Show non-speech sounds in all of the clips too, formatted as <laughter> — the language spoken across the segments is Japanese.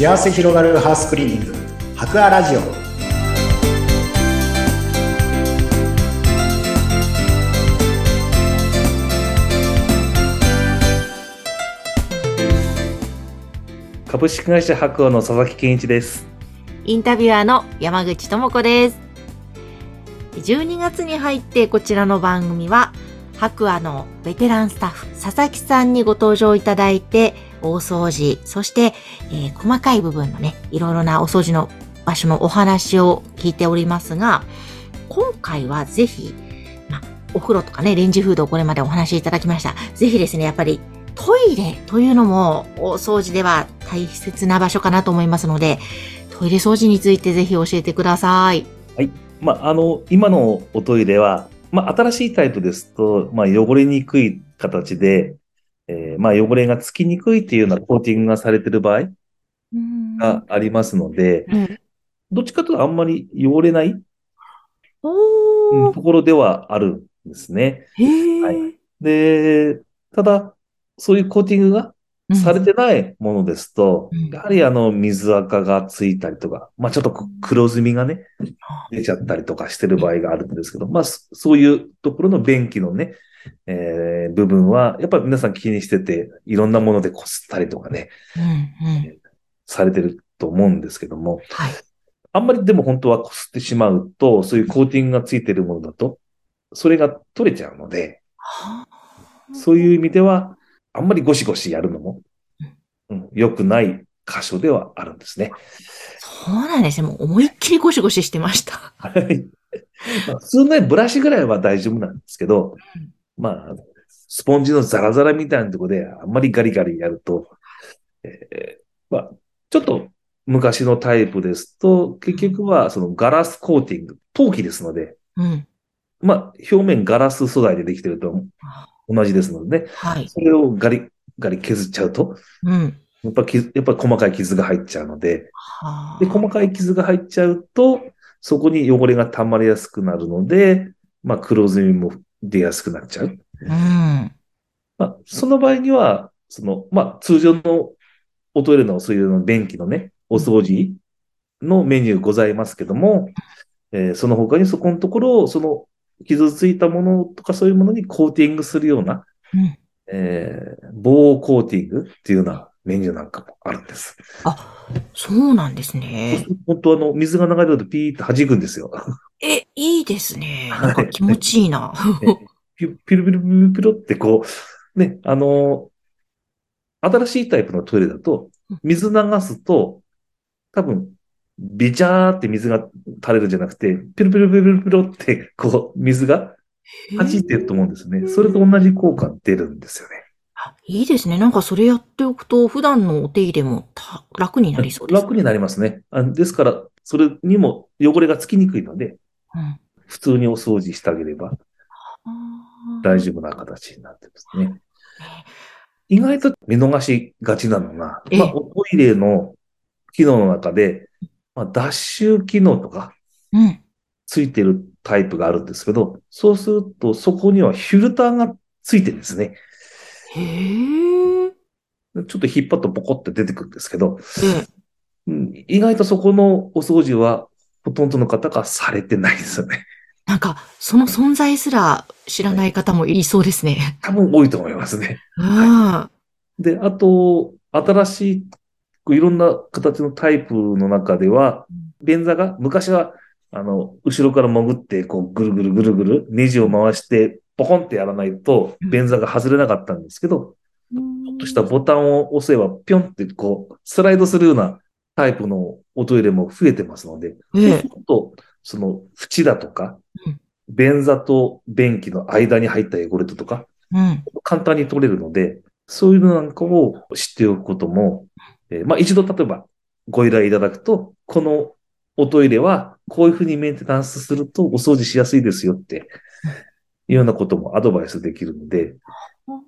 幸せ広がるハウスクリーニング博アラジオ株式会社白亜の佐々木健一です。インタビュアーの山口智子です。12月に入ってこちらの番組は、白亜のベテランスタッフ、佐々木さんにご登場いただいて、大掃除、そして、えー細かい部分のね、いろいろなお掃除の場所のお話を聞いておりますが、今回はぜひ、まあ、お風呂とかね、レンジフードをこれまでお話しいただきました。ぜひですね、やっぱりトイレというのも大掃除では大切な場所かなと思いますので、トイレ掃除についてぜひ教えてください。はい。まあ、あの、今のおトイレは、まあ、新しいタイプですと、まあ、汚れにくい形で、えーまあ、汚れがつきにくいっていうようなコーティングがされている場合がありますので、うん。どっちかというとあんまり汚れない、ところではあるんですね。はい。で、ただ、そういうコーティングがされてないものですと、うん。やはりあの、水垢がついたりとか、まあちょっとく黒ずみがね、出ちゃったりとかしてる場合があるんですけど、まあそそういうところの便器のね、えー部分は、やっぱり皆さん気にしてて、いろんなものでこすったりとかね、うんうん。されてると思うんですけども、はい。あんまりでも本当はこすってしまうと、そういうコーティングがついてるものだと、それが取れちゃうので、そういう意味では、あんまりゴシゴシやるのも、うん、良くない箇所ではあるんですね。そうなんですね。もう思いっきりゴシゴシしてました。はい。まあ普通ね、ブラシぐらいは大丈夫なんですけどうん、まあ、スポンジのザラザラみたいなところであんまりガリガリやると、えーまあ、ちょっと昔のタイプですと、結局はそのガラスコーティング、陶器ですので、うん。まあ、表面ガラス素材でできてると同じですのでね、はい。それをガリガリ削っちゃうと、うん。やっぱ傷、やっぱ細かい傷が入っちゃうので、はで、細かい傷が入っちゃうと、そこに汚れが溜まりやすくなるので、まあ、黒ずみも出やすくなっちゃう。うん。まあ、その場合には、その、まあ、通常のおトイレのそういうの便器のね、お掃除のメニューございますけども、えーその他にそこのところを、その傷ついたものとかそういうものにコーティングするような、うん。えー防コーティングっていうようなメニューなんかもあるんです。あ、そうなんですね。本当あの、水が流れるとピーって弾くんですよ。え、いいですね。なんか気持ちいいな。ピュピュルピュルピュルピュルってこう、ね、あのー新しいタイプのトイレだとうん、水流すと、多分、ビチャーって水が垂れるんじゃなくて、ピュルピュルピュルピュルって、こう、水が弾いてると思うんですね。それと同じ効果出るんですよね。あいいですね。なんかそれやっておくと、普段のお手入れもた楽になりそうです。楽になりますね。あですから、それにも汚れがつきにくいので、うん。普通にお掃除してあげれば大丈夫な形になってますね。意外と見逃しがちなのが、ええまあ、おトイレの機能の中で、まあ、脱臭機能とかうん。ついてるタイプがあるんですけど、そうするとそこにはフィルターがついてるんですね。へえ。ちょっと引っ張るとポコって出てくるんですけど、えうん意外とそこのお掃除はほとんどの方がされてないですよね。なんか、その存在すら知らない方もいそうですね。多分多いと思いますね。うん。で、あと、新しい、いろんな形のタイプの中では、便座が、昔は、あの、後ろから潜って、こう、ぐるぐるぐるぐる、ネジを回して、ポコンってやらないとうん、便座が外れなかったんですけど、ちょっとしたボタンを押せば、ぴょんって、こう、スライドするようなタイプのおトイレも増えてますので、そうええすると、その、縁だとかうん、便座と便器の間に入った汚れとか、うん。簡単に取れるので、そういうのなんかを知っておくことも、えーまあ一度例えばご依頼いただくと、このおトイレはこういうふうにメンテナンスするとお掃除しやすいですよっていうようなこともアドバイスできるので、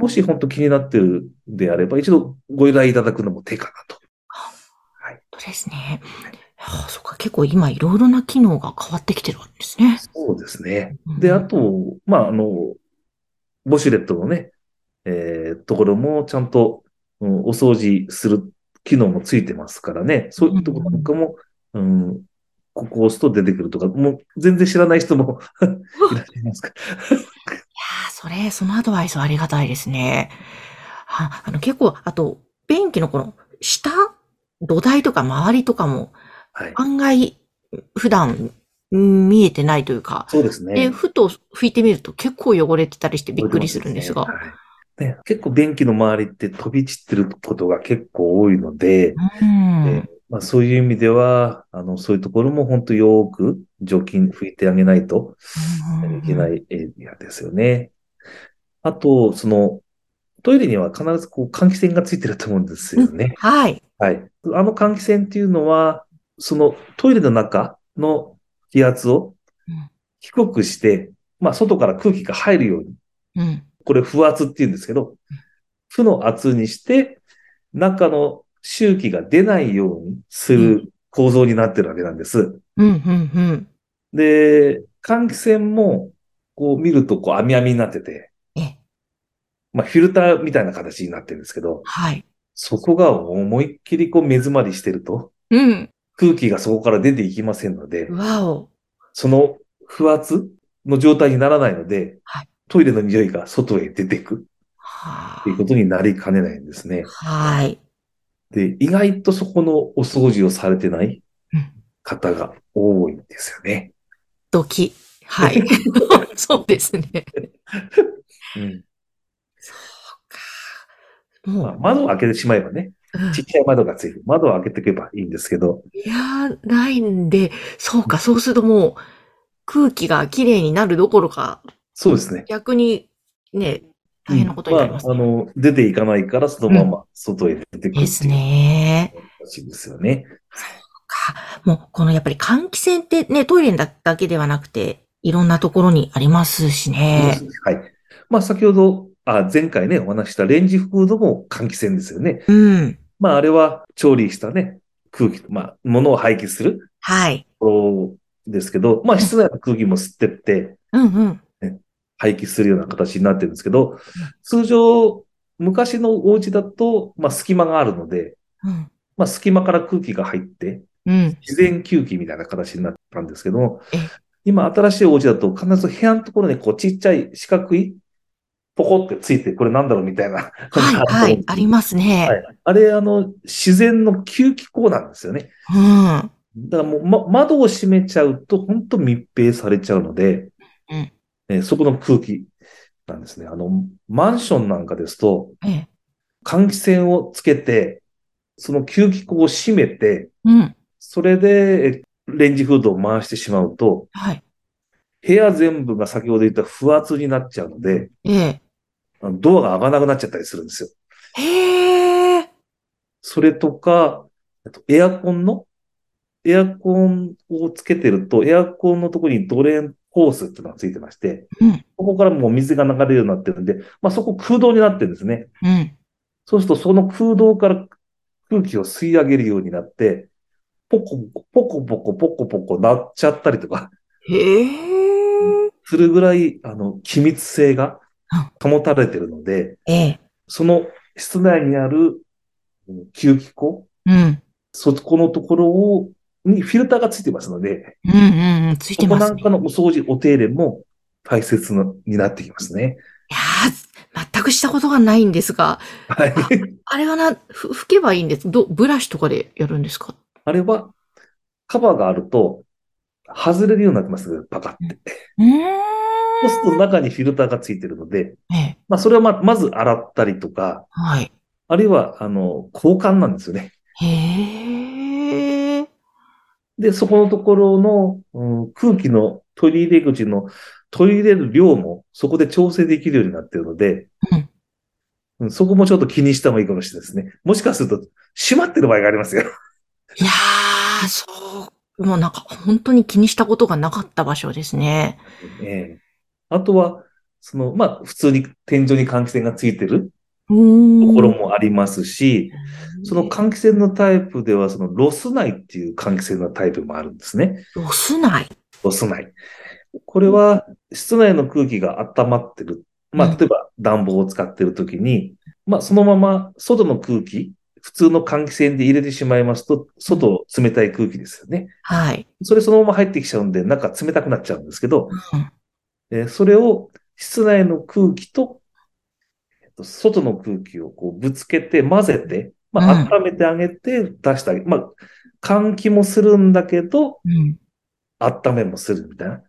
もし本当気になってるんであれば、一度ご依頼いただくのも手かなと。そうですね。ああ、そっか、結構今いろいろな機能が変わってきてるんですね。そうですね。うんで、あと、まあ、あの、ウォシュレットのね、えーところもちゃんと、うんお掃除する機能もついてますからね。そういうところなんかも、うん、ここを押すと出てくるとか、もう全然知らない人も <laughs> いらっしゃいますか？いやーそれ、そのアドバイスはありがたいですね。ああの、結構、あと、便器のこの、下土台とか周りとかも、はい。案外、普段、うん見えてないというか、そうですね。で、ふと拭いてみると結構汚れてたりしてびっくりするんですが。はいね、結構便器の周りって飛び散ってることが結構多いので、うん。えーまあ、そういう意味では、あの、そういうところも本当よーく除菌拭いてあげないといけないエリアですよね。あと、その、トイレには必ずこう換気扇がついてると思うんですよね。はい。はい。あの換気扇っていうのは、そのトイレの中の気圧をうん低くして、まあ外から空気が入るように、うん。これ負圧って言うんですけど、負の圧にして、中の周期が出ないようにする構造になってるわけなんです。うん、うん、うん。で、換気扇も、こう見るとこう網網になってて、ええ、まあフィルターみたいな形になってるんですけど、はい。そこが思いっきりこう目詰まりしてると、うん。空気がそこから出ていきませんので、わお。その負圧の状態にならないので、はいトイレの匂いが外へ出ていくはっていうことになりかねないんですね。はい。で、意外とそこのお掃除をされてないうん方が多いんですよね。ドキ。はい。<laughs> そうですね。うんそうか。もまあう、窓を開けてしまえばね、うんちっちゃい窓がついてる。窓を開けていけばいいんですけど、いやー、ないんで、そうか、そうするともう、空気がきれいになるどころか、そうですね。逆に、ね、大変なことになりますまあ、あね。の、出ていかないからそのまま外へ出てくるうですね。形ですよね。か。もう、このやっぱり換気扇ってね、トイレだだけではなくて、いろんなところにありますしね。はい。まあ、先ほど、あ、前回ね、お話ししたレンジフードも換気扇ですよね。うん。まあ、あれは調理したね、空気、まあ、物を排気するはい。ですけど、まあ、室内の空気も吸ってって、うんうん。排気するような形になってるんですけど、通常、昔のお家だと、まあ、隙間があるので、うん。まあ、隙間から空気が入って、うん。自然吸気みたいな形になったんですけどもえ、今新しいお家だと必ず部屋のところにこうちっちゃい四角いポコってついて、これなんだろうみたいな。はい、はい、ありますね。はい。あれ、あの、自然の吸気口なんですよね。うん。だからもう、ま、窓を閉めちゃうと、本当密閉されちゃうので、うんえそこの空気なんですね。あの、マンションなんかですと、ええ。換気扇をつけて、その吸気口を閉めて、うん。それで、えレンジフードを回してしまうと、はい。部屋全部が先ほど言った不圧になっちゃうので、えドアが開かなくなっちゃったりするんですよ。へえ。それとか、あとエアコンの、エアコンをつけてると、エアコンのところにドレーンホースっていうのがついてまして、うん。ここからもう水が流れるようになってるんで、まあそこ空洞になってるんですね。うん。そうするとその空洞から空気を吸い上げるようになって、ポコポコ、ポコポコ、ポコポコなっちゃったりとかへえ。するぐらい、あの、気密性が保たれてるので、ええ。その室内にあるうん吸気口、うん。そこのところを、にフィルターがついてますので、うんうんうん。ついてますね。なんかのお掃除、お手入れも大切なになってきますね。いやー、全くしたことがないんですが、はい。あれはな、ふ、拭けばいいんです。ど、ブラシとかでやるんですか？あれは、カバーがあると、外れるようになってますパカって。うーん。そうすると中にフィルターがついてるので、ええ。まあ、それはま、まず洗ったりとか、はい。あるいは、あの、交換なんですよね。へえ。で、そこのところの、うん空気の取り入れ口の取り入れる量もそこで調整できるようになっているので、うんうんそこもちょっと気にした方がいいかもしれないですね。もしかすると閉まってる場合がありますよ。いやー、そう。もうなんか本当に気にしたことがなかった場所ですね。ええあとは、その、まあ、普通に天井に換気扇がついてる。ところもありますし、その換気扇のタイプでは、そのロスナイっていう換気扇のタイプもあるんですね。ロスナイ。ロスナイ。これは、室内の空気が温まってる。まあ、うん例えば暖房を使ってるときに、まあ、そのまま外の空気、普通の換気扇で入れてしまいますと、外冷たい空気ですよね。はい。それそのまま入ってきちゃうんで、中冷たくなっちゃうんですけど、うんえーそれを室内の空気と、と外の空気をこうぶつけて混ぜて、まあ、うん温めてあげて出してあげまあ、換気もするんだけど、うん。温めもするみたいな。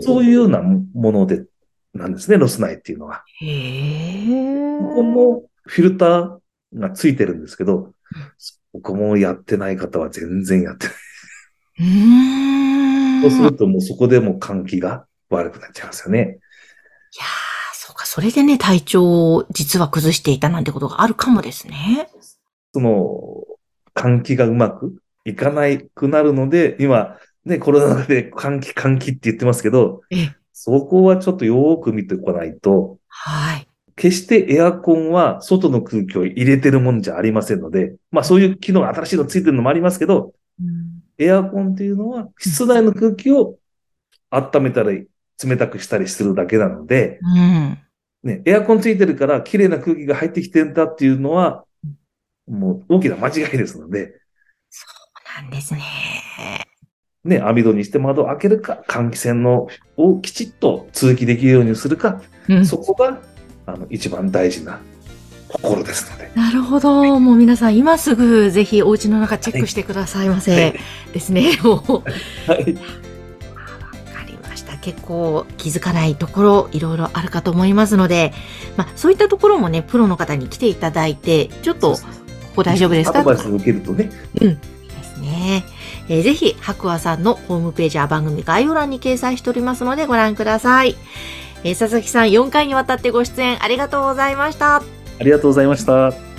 そういうようなもので、なんですね、ロス内っていうのは。へえ。ここもフィルターがついてるんですけど、ここもやってない方は全然やってない。そうすいやるともうそこでもう換気が悪くなっちゃいますよね。ー、そうか。それでね、体調を実は崩していたなんてことがあるかもですね。その、換気がうまくいかなくなるので、今、ね、コロナ禍で換気換気って言ってますけど、ええ。そこはちょっとよーく見ておかないと、はい。決してエアコンは外の空気を入れてるもんじゃありませんので、まあそういう機能が新しいのついてるのもありますけど、うんエアコンっていうのは室内の空気を温めたり冷たくしたりするだけなので、うん。ね、エアコンついてるから綺麗な空気が入ってきてんだっていうのは、もう大きな間違いですので、そうなんですね。ね、網戸にして窓を開けるか、換気扇のをきちっと通気できるようにするか、うんそこが、あの、一番大事なところですので。なるほど。もう皆さん今すぐぜひお家の中チェックしてくださいませ。はいですね。もう。わはい。結構気づかないところいろいろあるかと思いますので、まあそういったところもね、プロの方に来ていただいて、ちょっとここ大丈夫ですか？アドバイスを受けるとね、ですね。えーぜひ、白亜さんのホームページや番組概要欄に掲載しておりますのでご覧ください。えー佐々木さん4回にわたってご出演ありがとうございました。ありがとうございました。